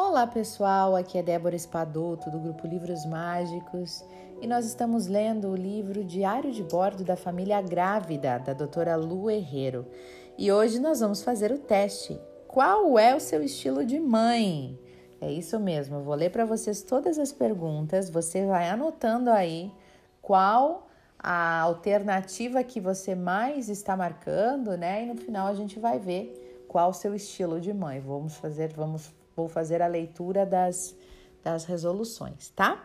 Olá pessoal, aqui é Débora Espadoto do grupo Livros Mágicos e nós estamos lendo o livro Diário de Bordo da Família Grávida da doutora Lu Herrero e hoje nós vamos fazer o teste. Qual é o seu estilo de mãe? É isso mesmo, eu vou ler para vocês todas as perguntas, você vai anotando aí qual a alternativa que você mais está marcando, né? E no final a gente vai ver qual o seu estilo de mãe. Vamos fazer, vamos, vou fazer a leitura das, das resoluções, tá?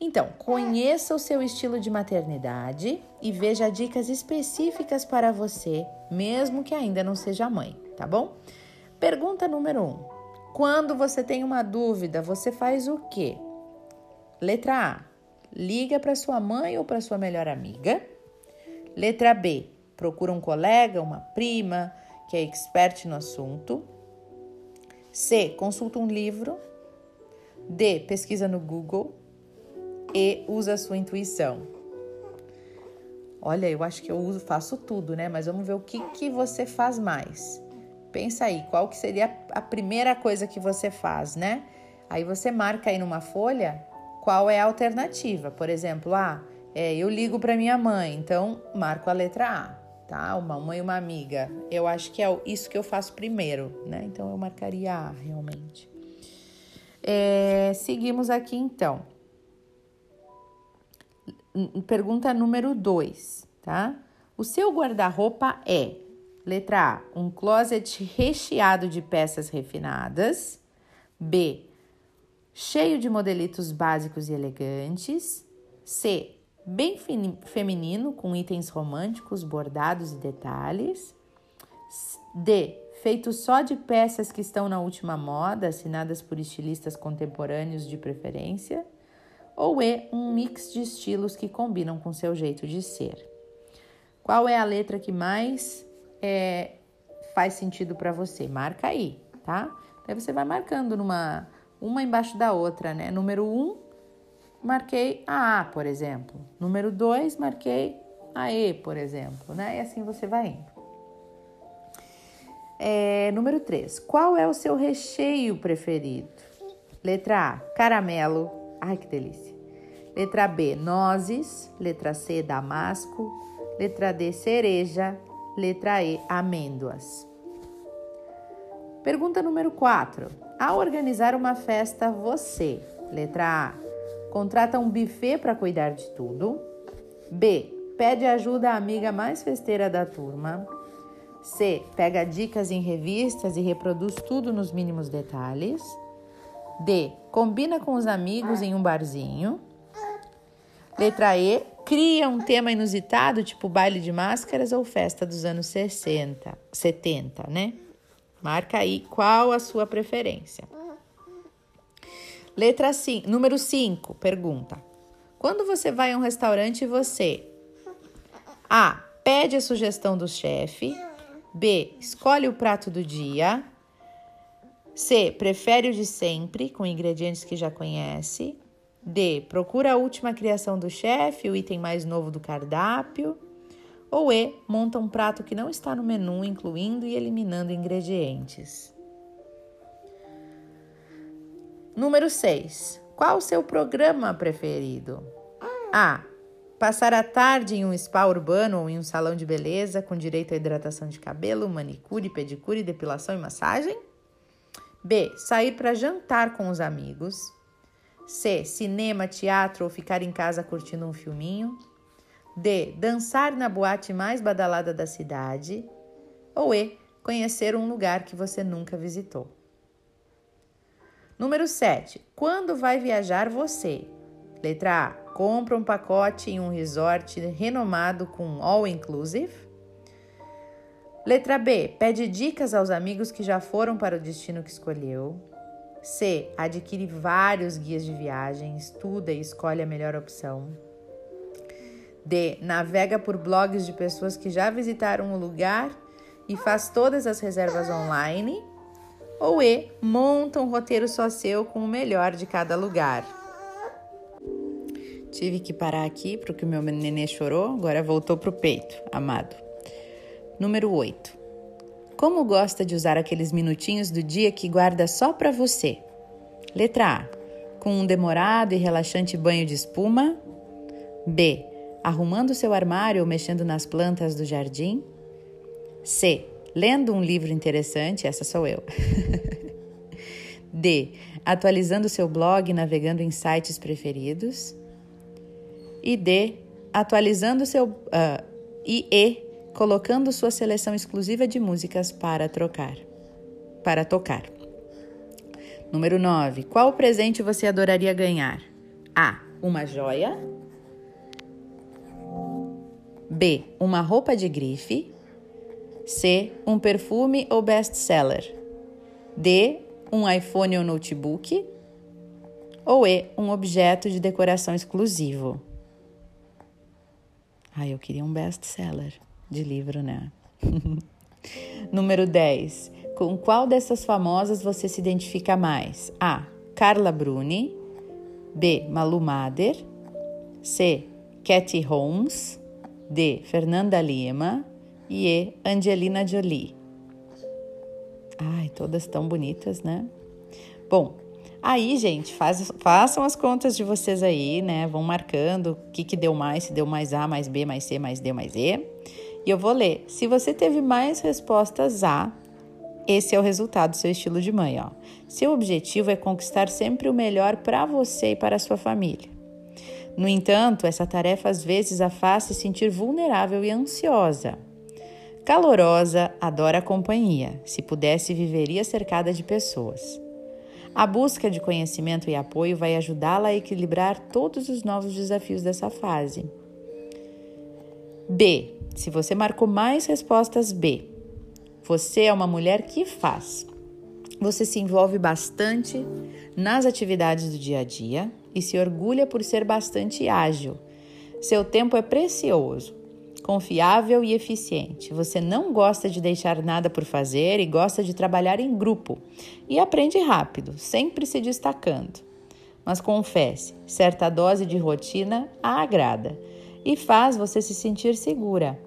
Então, conheça o seu estilo de maternidade e veja dicas específicas para você, mesmo que ainda não seja mãe, tá bom? Pergunta número 1. Um. Quando você tem uma dúvida, você faz o quê? Letra A. Liga para sua mãe ou para sua melhor amiga. Letra B. Procura um colega, uma prima que é expert no assunto. C. Consulta um livro. D. Pesquisa no Google. E usa a sua intuição. Olha, eu acho que eu uso, faço tudo, né? Mas vamos ver o que, que você faz mais. Pensa aí, qual que seria a primeira coisa que você faz, né? Aí você marca aí numa folha qual é a alternativa. Por exemplo, ah, é, eu ligo para minha mãe, então marco a letra A, tá? Uma mãe e uma amiga. Eu acho que é isso que eu faço primeiro, né? Então eu marcaria A realmente. É, seguimos aqui então. Pergunta número 2, tá? O seu guarda-roupa é Letra A, um closet recheado de peças refinadas. B, cheio de modelitos básicos e elegantes. C, bem feminino, com itens românticos, bordados e detalhes. D, feito só de peças que estão na última moda, assinadas por estilistas contemporâneos de preferência. Ou E, um mix de estilos que combinam com seu jeito de ser. Qual é a letra que mais é, faz sentido para você. Marca aí, tá? Daí você vai marcando numa uma embaixo da outra, né? Número 1, um, marquei a A, por exemplo. Número 2, marquei a E, por exemplo, né? E assim você vai indo. É, número 3, qual é o seu recheio preferido? Letra A, caramelo. Ai, que delícia. Letra B, nozes. Letra C, damasco. Letra D, cereja. Letra E, amêndoas. Pergunta número 4. Ao organizar uma festa, você, letra A, contrata um buffet para cuidar de tudo. B, pede ajuda à amiga mais festeira da turma. C, pega dicas em revistas e reproduz tudo nos mínimos detalhes. D, combina com os amigos em um barzinho. Letra E, cria um tema inusitado, tipo baile de máscaras ou festa dos anos 60, 70, né? Marca aí qual a sua preferência. Letra 5, número 5, pergunta. Quando você vai a um restaurante, você A. Pede a sugestão do chefe. B. Escolhe o prato do dia. C. Prefere o de sempre, com ingredientes que já conhece. D. Procura a última criação do chefe, o item mais novo do cardápio. Ou E. Monta um prato que não está no menu, incluindo e eliminando ingredientes. Número 6. Qual o seu programa preferido? A. Passar a tarde em um spa urbano ou em um salão de beleza com direito à hidratação de cabelo, manicure, pedicure, depilação e massagem. B. Sair para jantar com os amigos. C. Cinema, teatro ou ficar em casa curtindo um filminho. D. Dançar na boate mais badalada da cidade. Ou E. Conhecer um lugar que você nunca visitou. Número 7. Quando vai viajar você? Letra A. Compra um pacote em um resort renomado com all inclusive. Letra B. Pede dicas aos amigos que já foram para o destino que escolheu. C. Adquire vários guias de viagem, estuda e escolhe a melhor opção. D. Navega por blogs de pessoas que já visitaram o lugar e faz todas as reservas online. Ou E. Monta um roteiro só seu com o melhor de cada lugar. Tive que parar aqui porque o meu nenê chorou, agora voltou pro peito, amado. Número 8. Como gosta de usar aqueles minutinhos do dia que guarda só para você? Letra A. Com um demorado e relaxante banho de espuma. B. Arrumando seu armário ou mexendo nas plantas do jardim. C. Lendo um livro interessante, essa sou eu. D. Atualizando seu blog navegando em sites preferidos. E D. Atualizando seu. Uh, e E. Colocando sua seleção exclusiva de músicas para trocar. Para tocar. Número 9. Qual presente você adoraria ganhar? A. Uma joia. B. Uma roupa de grife. C. Um perfume ou best-seller. D. Um iPhone ou notebook. Ou E. Um objeto de decoração exclusivo. Ai, eu queria um best-seller de livro, né? Número 10. Com qual dessas famosas você se identifica mais? A. Carla Bruni. B. Malu Mader. C. Katy Holmes. D. Fernanda Lima. E. Angelina Jolie. Ai, todas tão bonitas, né? Bom, aí, gente, faz, façam as contas de vocês aí, né? Vão marcando o que, que deu mais, se deu mais A, mais B, mais C, mais D, mais E. E eu vou ler. Se você teve mais respostas A, esse é o resultado do seu estilo de mãe. Ó. Seu objetivo é conquistar sempre o melhor para você e para a sua família. No entanto, essa tarefa às vezes a faz se sentir vulnerável e ansiosa. Calorosa, adora a companhia. Se pudesse, viveria cercada de pessoas. A busca de conhecimento e apoio vai ajudá-la a equilibrar todos os novos desafios dessa fase. B. Se você marcou mais respostas B, você é uma mulher que faz. Você se envolve bastante nas atividades do dia a dia e se orgulha por ser bastante ágil. Seu tempo é precioso, confiável e eficiente. Você não gosta de deixar nada por fazer e gosta de trabalhar em grupo e aprende rápido, sempre se destacando. Mas confesse, certa dose de rotina a agrada e faz você se sentir segura.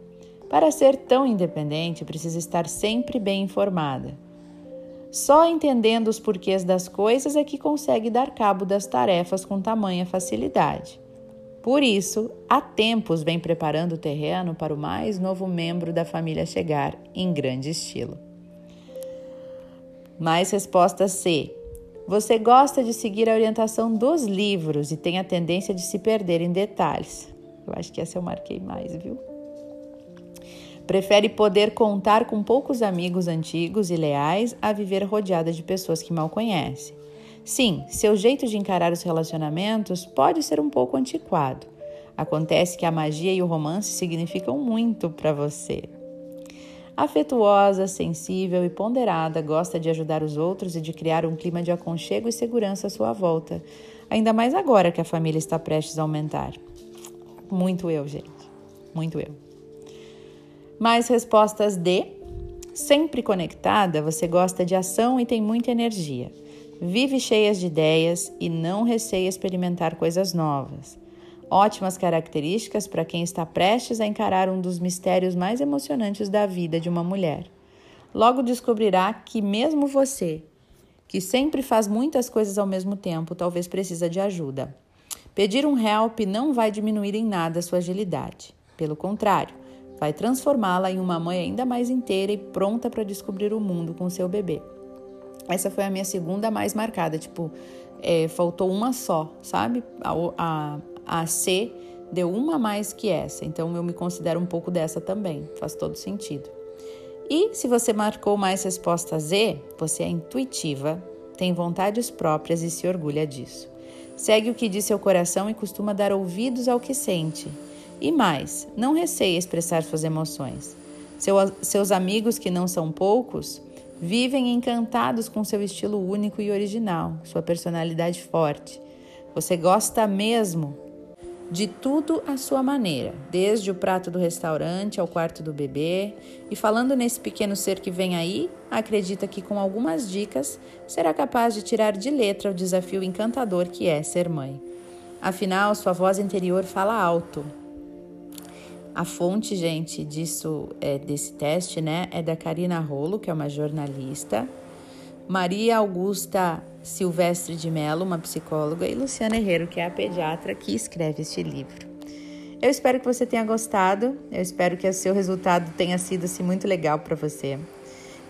Para ser tão independente, precisa estar sempre bem informada. Só entendendo os porquês das coisas é que consegue dar cabo das tarefas com tamanha facilidade. Por isso, há tempos vem preparando o terreno para o mais novo membro da família chegar em grande estilo. Mais resposta C. Você gosta de seguir a orientação dos livros e tem a tendência de se perder em detalhes. Eu acho que essa eu marquei mais, viu? Prefere poder contar com poucos amigos antigos e leais a viver rodeada de pessoas que mal conhece. Sim, seu jeito de encarar os relacionamentos pode ser um pouco antiquado. Acontece que a magia e o romance significam muito para você. Afetuosa, sensível e ponderada, gosta de ajudar os outros e de criar um clima de aconchego e segurança à sua volta, ainda mais agora que a família está prestes a aumentar. Muito eu, gente. Muito eu. Mais respostas D. Sempre conectada, você gosta de ação e tem muita energia. Vive cheias de ideias e não receia experimentar coisas novas. Ótimas características para quem está prestes a encarar um dos mistérios mais emocionantes da vida de uma mulher. Logo descobrirá que, mesmo você, que sempre faz muitas coisas ao mesmo tempo, talvez precisa de ajuda. Pedir um help não vai diminuir em nada sua agilidade. Pelo contrário, vai transformá-la em uma mãe ainda mais inteira e pronta para descobrir o mundo com seu bebê. Essa foi a minha segunda mais marcada, tipo, é, faltou uma só, sabe? A, a, a C deu uma mais que essa, então eu me considero um pouco dessa também, faz todo sentido. E se você marcou mais resposta Z, você é intuitiva, tem vontades próprias e se orgulha disso. Segue o que diz seu coração e costuma dar ouvidos ao que sente. E mais, não receie expressar suas emoções. Seu, seus amigos, que não são poucos, vivem encantados com seu estilo único e original, sua personalidade forte. Você gosta mesmo de tudo à sua maneira, desde o prato do restaurante ao quarto do bebê. E falando nesse pequeno ser que vem aí, acredita que com algumas dicas será capaz de tirar de letra o desafio encantador que é ser mãe. Afinal, sua voz interior fala alto, a fonte, gente, disso, é, desse teste, né, é da Karina Rolo, que é uma jornalista. Maria Augusta Silvestre de Mello, uma psicóloga, e Luciana Herrero, que é a pediatra que escreve este livro. Eu espero que você tenha gostado, eu espero que o seu resultado tenha sido assim, muito legal para você.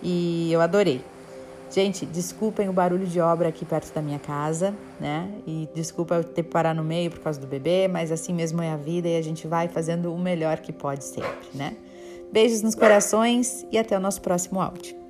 E eu adorei. Gente, desculpem o barulho de obra aqui perto da minha casa, né? E desculpa eu ter que parar no meio por causa do bebê, mas assim mesmo é a vida e a gente vai fazendo o melhor que pode sempre, né? Beijos nos corações e até o nosso próximo áudio.